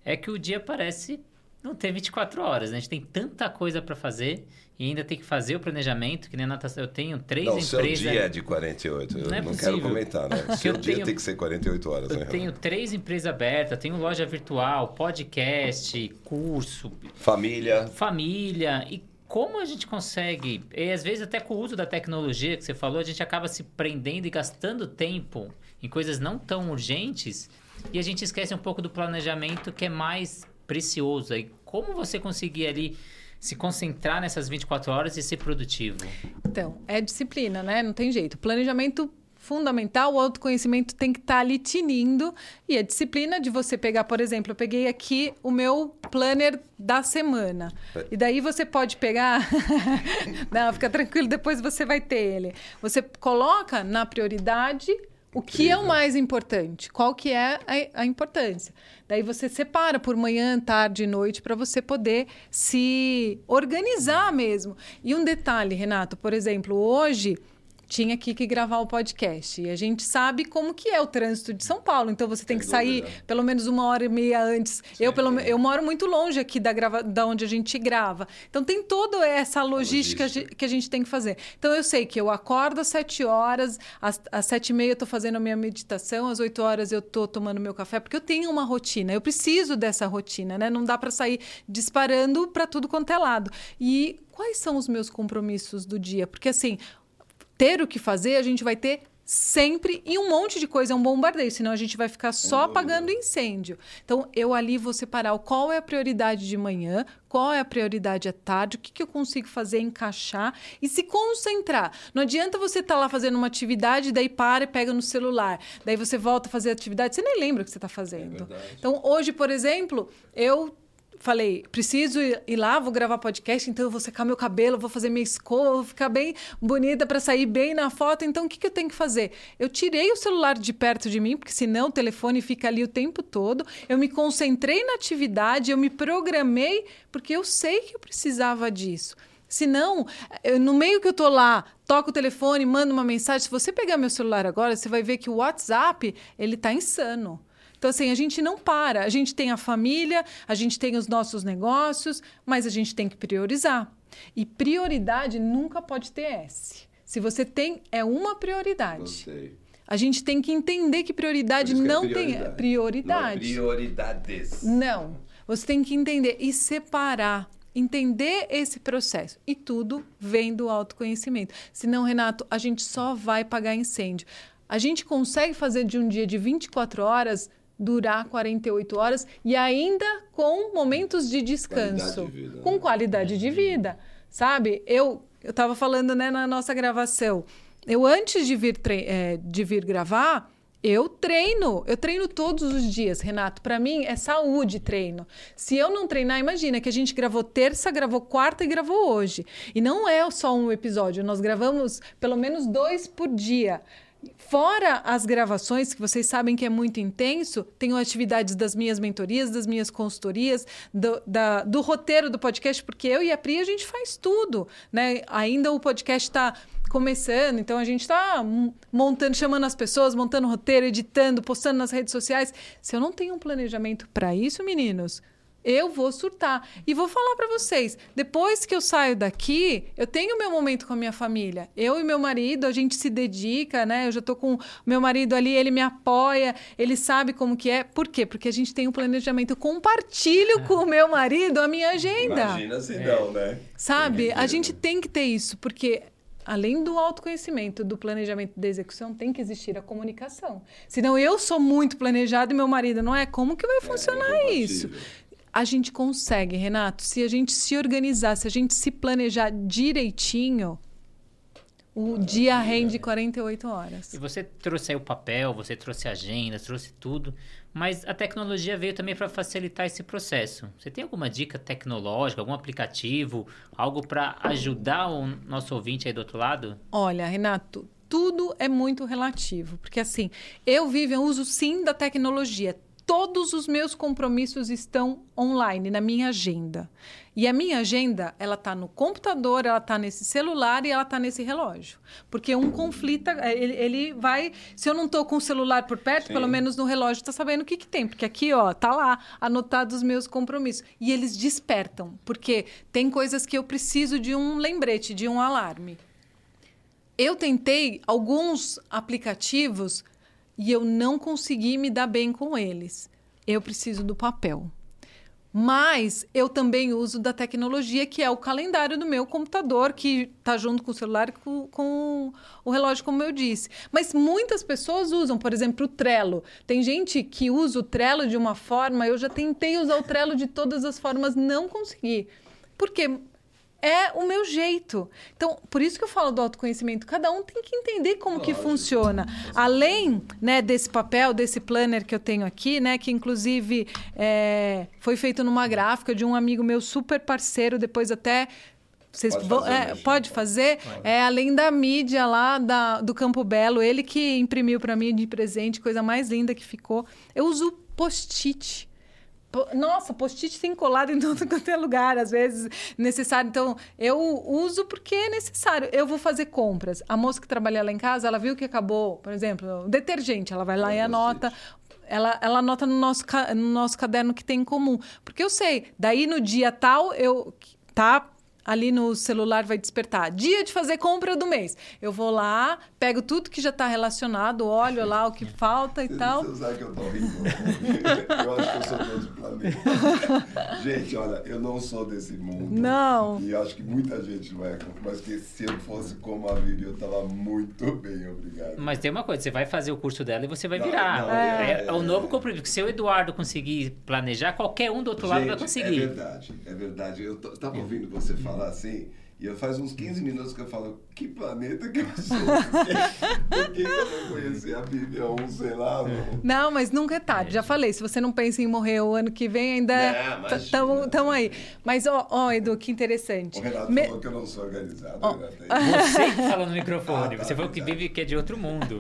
é que o dia parece não ter 24 horas, né? A gente tem tanta coisa para fazer e ainda tem que fazer o planejamento, que nem a natação. Eu tenho três Não, o seu empresas. dia é de 48. Eu Não não, é quero possível. comentar, né? <laughs> Seu eu dia tenho- tem que ser 48 horas, né? Eu tenho três empresas abertas, tenho loja virtual, podcast, curso, Família. família e como a gente consegue, e às vezes até com o uso da tecnologia que você falou, a gente acaba se prendendo e gastando tempo em coisas não tão urgentes e a gente esquece um pouco do planejamento que é mais precioso. E como você conseguir ali se concentrar nessas 24 horas e ser produtivo? Então, é disciplina, né? Não tem jeito. Planejamento fundamental, o autoconhecimento tem que estar ali tinindo. E a disciplina de você pegar, por exemplo, eu peguei aqui o meu planner da semana. E daí você pode pegar. <laughs> Não, fica tranquilo, depois você vai ter ele. Você coloca na prioridade o que é o mais importante? Qual que é a, a importância? Daí você separa por manhã, tarde e noite para você poder se organizar mesmo. E um detalhe, Renato, por exemplo, hoje tinha aqui que gravar o podcast. E a gente sabe como que é o trânsito de São Paulo. Então você tem que sair pelo menos uma hora e meia antes. Eu, pelo, eu moro muito longe aqui da, grava, da onde a gente grava. Então tem toda essa logística, logística. que a gente tem que fazer. Então eu sei que eu acordo às sete horas, às, às sete e meia eu estou fazendo a minha meditação, às oito horas eu estou tomando meu café, porque eu tenho uma rotina. Eu preciso dessa rotina, né? Não dá para sair disparando para tudo quanto é lado. E quais são os meus compromissos do dia? Porque assim, ter o que fazer, a gente vai ter sempre e um monte de coisa, é um bombardeio, senão a gente vai ficar só apagando incêndio. Então, eu ali vou separar o qual é a prioridade de manhã, qual é a prioridade à tarde, o que, que eu consigo fazer, encaixar e se concentrar. Não adianta você estar lá fazendo uma atividade, daí para e pega no celular, daí você volta a fazer a atividade, você nem lembra o que você está fazendo. verdade. então, hoje, por exemplo, eu falei, preciso ir lá, vou gravar podcast, então eu vou secar meu cabelo, vou fazer minha escova, vou ficar bem bonita para sair bem na foto. Então, o que, que eu tenho que fazer? Eu tirei o celular de perto de mim, porque senão o telefone fica ali o tempo todo. Eu me concentrei na atividade, eu me programei, porque eu sei que eu precisava disso. Senão, eu- no meio que eu tô lá, toco o telefone, mando uma mensagem. Se você pegar meu celular agora, você vai ver que o WhatsApp, ele tá insano. Então, assim, a gente não para. A gente tem a família, a gente tem os nossos negócios, mas a gente tem que priorizar. E prioridade nunca pode ter S. Se você tem, é uma prioridade. Gostei. A gente tem que entender que prioridade que é não tem prioridade. prioridade. Não é prioridades. Não. Você tem que entender e separar. Entender esse processo. E tudo vem do autoconhecimento. Senão, Renato, a gente só vai pagar incêndio. A gente consegue fazer de um dia de 24 horas durar 48 horas e ainda com momentos de descanso. Qualidade de vida, né? Com qualidade de vida. Sabe? Eu eu estava falando né, na nossa gravação. Eu, antes de vir, eh, de vir gravar, eu treino, eu treino todos os dias, Renato. Para mim é saúde treino. Se eu não treinar, imagina que a gente gravou terça, gravou quarta e gravou hoje. E não é só um episódio, nós gravamos pelo menos dois por dia. Fora as gravações, que vocês sabem que é muito intenso, tenho atividades das minhas mentorias, das minhas consultorias, do, da, do roteiro do podcast, porque eu e a Pri a gente faz tudo. Né? Ainda o podcast está começando, então a gente está montando, chamando as pessoas, montando roteiro, editando, postando nas redes sociais. Se eu não tenho um planejamento para isso, meninos, eu vou surtar. E vou falar para vocês, depois que eu saio daqui, eu tenho meu momento com a minha família. Eu e meu marido, a gente se dedica, né? Eu já tô com meu marido ali, ele me apoia, ele sabe como que é. Por quê? Porque a gente tem um planejamento. Eu compartilho com o meu marido a minha agenda. Imagina se não, né? Sabe? A gente tem que ter isso, porque além do autoconhecimento, do planejamento da execução, tem que existir a comunicação. Senão eu sou muito planejado e meu marido não é, como que vai é funcionar é isso? A gente consegue, Renato, se a gente se organizar, se a gente se planejar direitinho, o dia rende 48 horas. E você trouxe aí o papel, você trouxe a agenda, trouxe tudo, mas a tecnologia veio também para facilitar esse processo. Você tem alguma dica tecnológica, algum aplicativo, algo para ajudar o nosso ouvinte aí do outro lado? Olha, Renato, tudo é muito relativo, porque assim, eu vivo, eu uso sim da tecnologia todos os meus compromissos estão online na minha agenda. E a minha agenda, ela está no computador, ela está nesse celular e ela está nesse relógio. Porque um conflita, é, ele, ele vai... Se eu não estou com o celular por perto, Sim. pelo menos no relógio está sabendo o que, que tem. Porque aqui, ó, tá lá, anotado os meus compromissos. E eles despertam, porque tem coisas que eu preciso de um lembrete, de um alarme. Eu tentei alguns aplicativos e eu não consegui me dar bem com eles. Eu preciso do papel. Mas eu também uso da tecnologia, que é o calendário do meu computador, que está junto com o celular e com, com, o relógio, como eu disse. Mas muitas pessoas usam, por exemplo, o Trello. Tem gente que usa o Trello de uma forma, eu já tentei usar o Trello de todas as formas, não consegui. Porque é o meu jeito. Então, por isso que eu falo do autoconhecimento. Cada um tem que entender como Lógico. que funciona. Além né, desse papel, desse planner que eu tenho aqui, né, que inclusive é, foi feito numa gráfica de um amigo meu super parceiro, depois até vocês pode fazer, é, pode fazer é além da mídia lá da, do Campo Belo, ele que imprimiu para mim de presente, coisa mais linda que ficou. Eu uso post-it. Nossa, post-it tem colado em <laughs> todo quanto é lugar, às vezes necessário. Então, eu uso porque é necessário. Eu vou fazer compras. A moça que trabalha lá em casa, ela viu que acabou, por exemplo, detergente. Ela vai lá é e anota. Ela, ela anota no nosso, no nosso caderno que tem em comum. Porque eu sei, daí no dia tal, eu tá ali no celular vai despertar. Dia de fazer compra do mês. Eu vou lá, pego tudo que já está relacionado, olho lá o que falta e você, tal. Você sabe que eu tô rindo? <laughs> eu acho que eu sou de outro planeta. gente, olha, eu não sou desse mundo. Não. E acho que muita gente não é. Mas que se eu fosse como a Vivi, eu tava muito bem, obrigado. Mas tem uma coisa, você vai fazer o curso dela e você vai não, virar. Não, é, é, é, o novo compromisso. Se o Eduardo conseguir planejar, qualquer um do outro gente, lado vai conseguir. É verdade, é verdade. Eu estava ouvindo você falar falar assim. E eu faz uns 15 minutos que eu falo, que planeta que eu sou? <laughs> Por que, eu não conheci a Bíblia um, sei lá? Não, não mas nunca é tarde. Já falei, se você não pensa em morrer o ano que vem, ainda estamos aí. Mas, ó, ó, Edu, que interessante. O Renato Me... falou que eu não sou organizado. Oh. <laughs> Você que fala no microfone. Ah, tá, você falou que vive que é de outro mundo.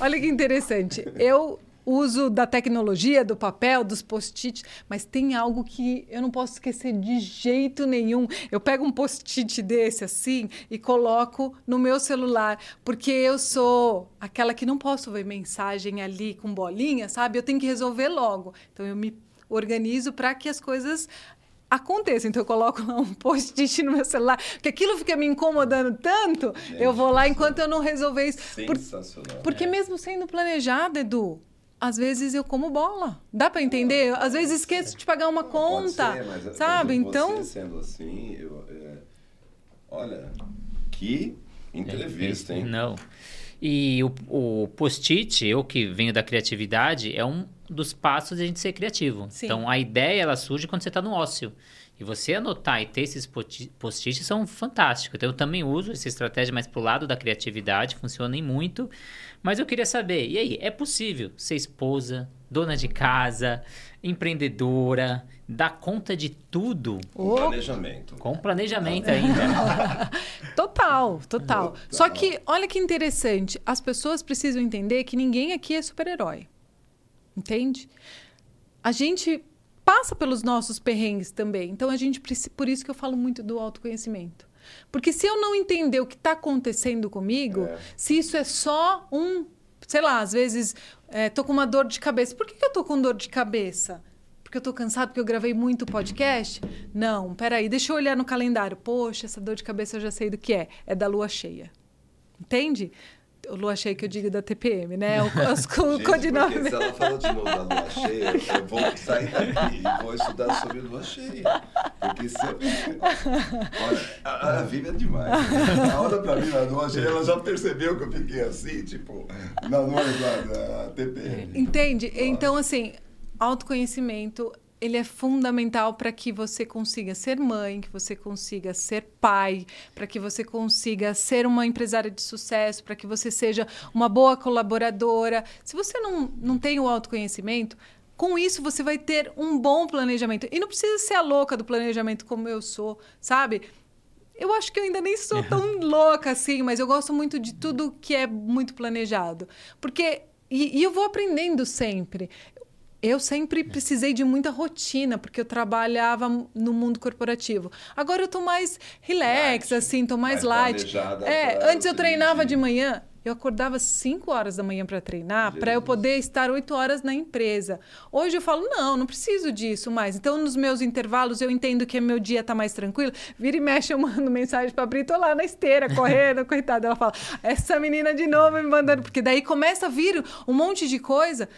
Olha que interessante. Eu uso da tecnologia, do papel, dos post-its, mas tem algo que eu não posso esquecer de jeito nenhum. Eu pego um post-it desse assim e coloco no meu celular, porque eu sou aquela que não posso ver mensagem ali com bolinha, sabe? Eu tenho que resolver logo. Então eu me organizo para que as coisas aconteçam. Então eu coloco lá um post-it no meu celular, porque aquilo fica me incomodando tanto, Gente, eu vou lá enquanto eu não resolver isso. Sensacional. Por, porque é. mesmo sendo planejado, Edu, às vezes eu como bola. Dá para entender? Às vezes esqueço de pagar uma conta, ser, mas, sabe? Então, sendo assim, eu, é... olha, que entrevista, hein? Não. E o, o post-it, eu que venho da criatividade, é um dos passos de a gente ser criativo. Sim. Então a ideia ela surge quando você está no ócio. E você anotar e ter esses post-its são fantásticos. Então, eu também uso essa estratégia mais pro lado da criatividade, funciona muito. Mas eu queria saber, e aí, é possível ser esposa, dona de casa, empreendedora, dar conta de tudo? Com planejamento. Com planejamento ainda. <laughs> total, total. Só que, olha que interessante, as pessoas precisam entender que ninguém aqui é super-herói. Entende? A gente passa pelos nossos perrengues também. Então a gente por isso que eu falo muito do autoconhecimento. Porque se eu não entender o que está acontecendo comigo, é. se isso é só um, sei lá, às vezes é, tô com uma dor de cabeça. Por que, que eu tô com dor de cabeça? Porque eu tô cansado porque eu gravei muito podcast? Não, peraí, deixa eu olhar no calendário. Poxa, essa dor de cabeça eu já sei do que é. É da lua cheia. Entende? O lua cheia que eu digo da TPM, né? O, <laughs> os, o codinome. Se ela fala de novo da lua cheia, eu vou sair daqui e vou estudar sobre lua cheia. Porque se eu... Olha, a, a Vivi é demais. A hora pra mim na lua cheia, ela já percebeu que eu fiquei assim, tipo, na lua da, da TPM. Entende? Então, assim, autoconhecimento ele é fundamental para que você consiga ser mãe, que você consiga ser pai, para que você consiga ser uma empresária de sucesso, para que você seja uma boa colaboradora. Se você não, não tem o autoconhecimento, com isso você vai ter um bom planejamento. E não precisa ser a louca do planejamento como eu sou, sabe? Eu acho que eu ainda nem sou <laughs> tão louca assim, mas eu gosto muito de tudo que é muito planejado. Porque. E, e eu vou aprendendo sempre. Eu sempre precisei de muita rotina, porque eu trabalhava no mundo corporativo. Agora eu tô mais relax, light, assim, tô mais, mais light. É, antes eu treinava de manhã, eu acordava 5 horas da manhã para treinar, para eu poder estar 8 horas na empresa. Hoje eu falo, não, não preciso disso mais. Então, nos meus intervalos, eu entendo que meu dia tá mais tranquilo. Vira e mexe, eu mando mensagem pra Brito lá na esteira, correndo, <laughs> coitada. Ela fala, essa menina de novo me mandando. Porque daí começa a vir um monte de coisa.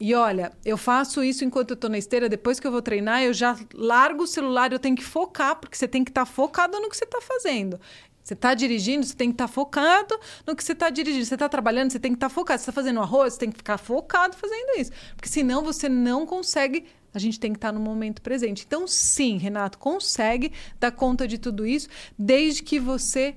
E olha, eu faço isso enquanto eu estou na esteira, depois que eu vou treinar, eu já largo o celular, eu tenho que focar, porque você tem que estar tá focado no que você está fazendo. Você está dirigindo, você tem que estar tá focado no que você está dirigindo. Você está trabalhando, você tem que estar tá focado. Você está fazendo arroz, você tem que ficar focado fazendo isso. Porque senão você não consegue. A gente tem que estar tá no momento presente. Então, sim, Renato, consegue dar conta de tudo isso, desde que você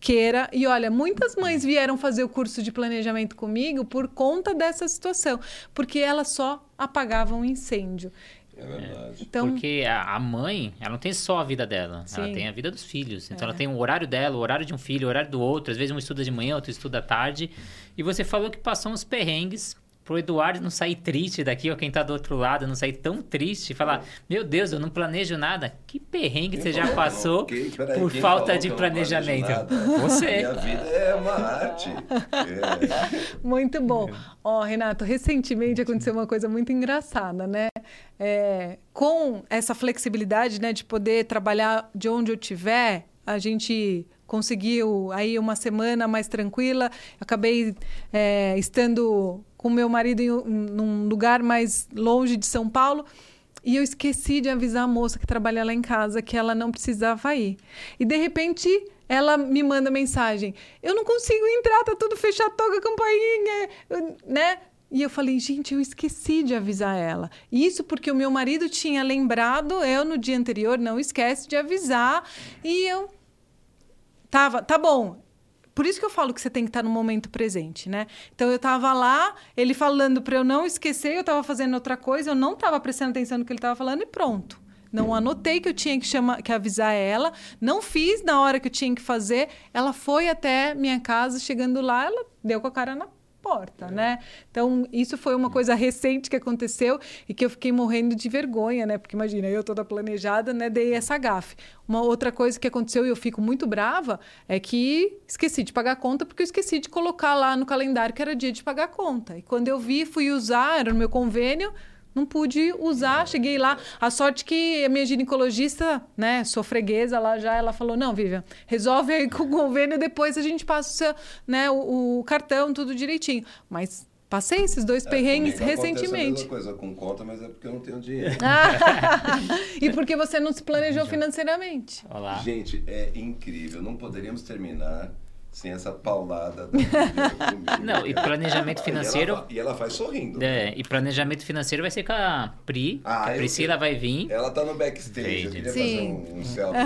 queira. E olha, muitas mães vieram fazer o curso de planejamento comigo por conta dessa situação, porque elas só apagavam o incêndio. É verdade. Então, porque a mãe, ela não tem só a vida dela, sim. ela tem a vida dos filhos. Então é. ela tem o horário dela, o horário de um filho, o horário do outro. Às vezes um estuda de manhã, outro estuda à tarde. E você falou que passou uns perrengues pro Eduardo não sair triste daqui, ou quem tá do outro lado, não sair tão triste e falar: Meu Deus, eu não planejo nada. Que perrengue quem você já passou okay, aí, por falta de planejamento? Você. Minha vida é uma arte. É. Muito bom. Ó, oh, Renato, recentemente aconteceu uma coisa muito engraçada, né? É, com essa flexibilidade, né, de poder trabalhar de onde eu tiver, a gente conseguiu aí uma semana mais tranquila. Acabei é, estando com meu marido em num lugar mais longe de São Paulo. E eu esqueci de avisar a moça que trabalha lá em casa que ela não precisava ir. E de repente ela me manda mensagem: Eu não consigo entrar, tá tudo fechado, toca a campainha, né? E eu falei, gente, eu esqueci de avisar ela. Isso porque o meu marido tinha lembrado, eu no dia anterior, não esquece de avisar. E eu tava, tá bom, por isso que eu falo que você tem que estar no momento presente, né? Então eu estava lá, ele falando para eu não esquecer, eu estava fazendo outra coisa, eu não estava prestando atenção no que ele estava falando e pronto. Não anotei que eu tinha que chamar, que avisar ela, não fiz na hora que eu tinha que fazer. Ela foi até minha casa, chegando lá, ela deu com a cara na porta, é. né? Então, isso foi uma coisa recente que aconteceu e que eu fiquei morrendo de vergonha, né? Porque imagina, eu toda planejada, né, dei essa gafe. Uma outra coisa que aconteceu e eu fico muito brava é que esqueci de pagar a conta porque eu esqueci de colocar lá no calendário que era dia de pagar a conta. E quando eu vi, fui usar, era no meu convênio, não pude usar, cheguei lá. A sorte que a minha ginecologista, né, sou freguesa lá já, ela falou: não, Vivian, resolve aí com o convênio, depois a gente passa o, seu, né, o, o cartão, tudo direitinho. Mas Passei esses dois é, perrengues recentemente. A coisa com conta, mas é porque eu não tenho dinheiro. <laughs> e porque você não se planejou financeiramente. Olá. Gente, é incrível. Não poderíamos terminar sem essa paulada. <laughs> Não, e planejamento financeiro. E ela, e ela vai sorrindo. É, e planejamento financeiro vai ser com a Pri. Ah, a Priscila sei. vai vir. Ela tá no backstage. Eu queria Sim. fazer um, um selfie.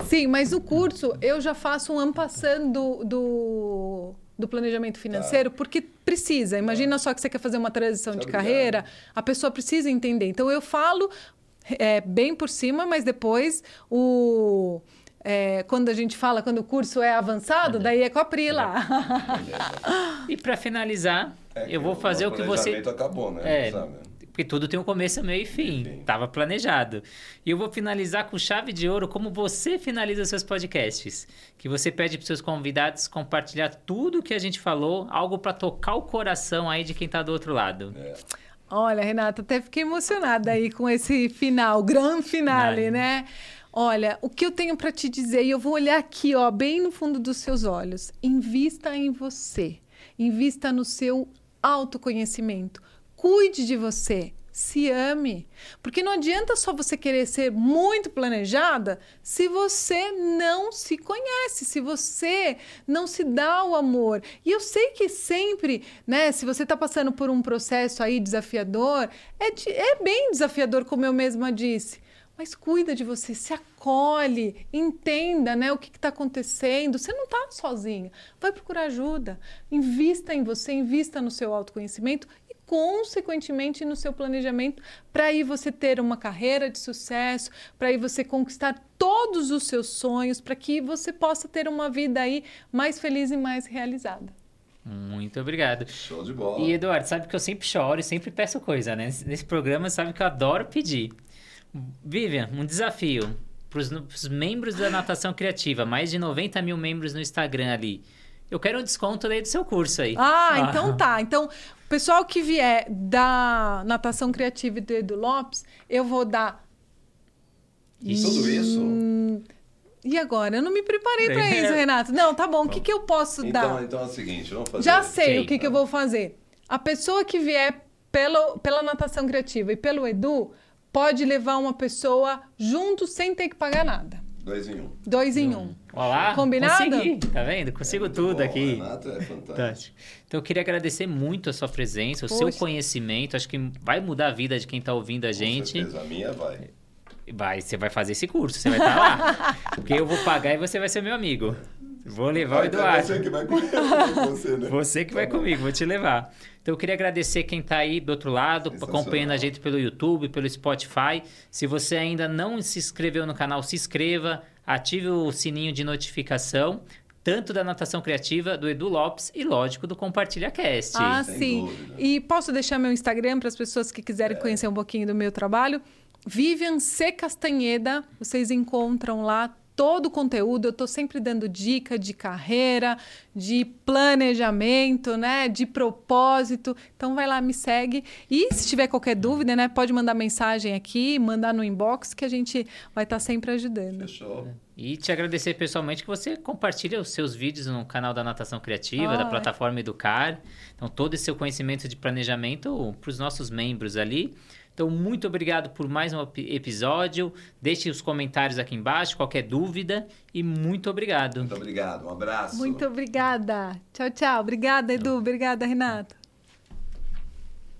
<laughs> Sim, mas o curso eu já faço um ampassando do, do, do planejamento financeiro, porque precisa. Imagina só que você quer fazer uma transição de Obrigado. carreira, a pessoa precisa entender. Então eu falo é, bem por cima, mas depois o. é, quando a gente fala, quando o curso é avançado, daí é com a Pri lá. E pra finalizar, É eu vou fazer o que você. acabou, né? É, Sabe? porque tudo tem um começo, meio e fim. Sim. Tava planejado. E eu vou finalizar com chave de ouro como você finaliza seus podcasts. Que você pede para seus convidados compartilhar tudo que a gente falou, algo para tocar o coração aí de quem tá do outro lado. É. Olha, Renata, até fiquei emocionada aí com esse final, grande finale, Ai. né? Olha, o que eu tenho para te dizer, e eu vou olhar aqui, ó, bem no fundo dos seus olhos. Invista em você. Invista no seu autoconhecimento. Cuide de você. Se ame. Porque não adianta só você querer ser muito planejada se você não se conhece, se você não se dá o amor. E eu sei que sempre, né, se você está passando por um processo aí desafiador, é, de- é bem desafiador, como eu mesma disse. Mas cuida de você, se acolhe, entenda né, o que está acontecendo. Você não está sozinha. Vai procurar ajuda. Invista em você, invista no seu autoconhecimento e, consequentemente, no seu planejamento para aí você ter uma carreira de sucesso, para aí você conquistar todos os seus sonhos, para que você possa ter uma vida aí mais feliz e mais realizada. Muito obrigado. Show de bola. E Eduardo, sabe que eu sempre choro e sempre peço coisa, né? Nesse programa, sabe que eu adoro pedir. Vivian, um desafio para os membros da Natação Criativa, mais de 90 mil membros no Instagram ali. Eu quero um desconto aí do seu curso aí. Ah, então tá. Então, o pessoal que vier da natação criativa e do Edu Lopes, eu vou dar. Tudo isso? E agora? Eu não me preparei para É. isso, Renato. Não, tá bom. O que, que eu posso Então, dar? então é o seguinte, vamos fazer. Já sei Sim. o que, que eu vou fazer. A pessoa que vier pelo, pela natação criativa e pelo Edu pode levar uma pessoa junto sem ter que pagar nada. Dois em um. Dois em um. Olha lá, Combinado? consegui, tá vendo? Consigo Muito tudo bom, aqui. Renato é fantástico. Então eu queria agradecer muito a sua presença, o Poxa. seu conhecimento. Acho que vai mudar a vida de quem tá ouvindo a Com gente. certeza, a minha vai. Vai, você vai fazer esse curso, você vai estar lá. <laughs> Porque eu vou pagar e você vai ser meu amigo. Vou levar o Vai ter Eduardo. Você que vai com com você, né? Você que vai Tá bom. comigo, vou te levar. Então eu queria agradecer quem está aí do outro lado, acompanhando a gente pelo YouTube, pelo Spotify. Se você ainda não se inscreveu no canal, se inscreva, ative o sininho de notificação, tanto da Natação Criativa, do Edu Lopes e, lógico, do Compartilha Cast. Ah, Sem sim. dúvida. E posso deixar meu Instagram para as pessoas que quiserem É. conhecer um pouquinho do meu trabalho. Vivian C. Castanheda. Vocês encontram lá todo o conteúdo. Eu estou sempre dando dica de carreira, de planejamento, né? De propósito. Então vai lá, me segue. E se tiver qualquer dúvida, né? Pode mandar mensagem aqui, mandar no inbox que a gente vai estar sempre ajudando. Fechou. E te agradecer pessoalmente que você compartilha os seus vídeos no canal da Natação Criativa, Ah, da é. plataforma Educar. Então, todo esse seu conhecimento de planejamento para os nossos membros ali. Então, muito obrigado por mais um ep- episódio. Deixe os comentários aqui embaixo, qualquer dúvida. E muito obrigado. Muito obrigado. Um abraço. Muito obrigada. Tchau, tchau. Obrigada, Edu. Obrigada, Renato.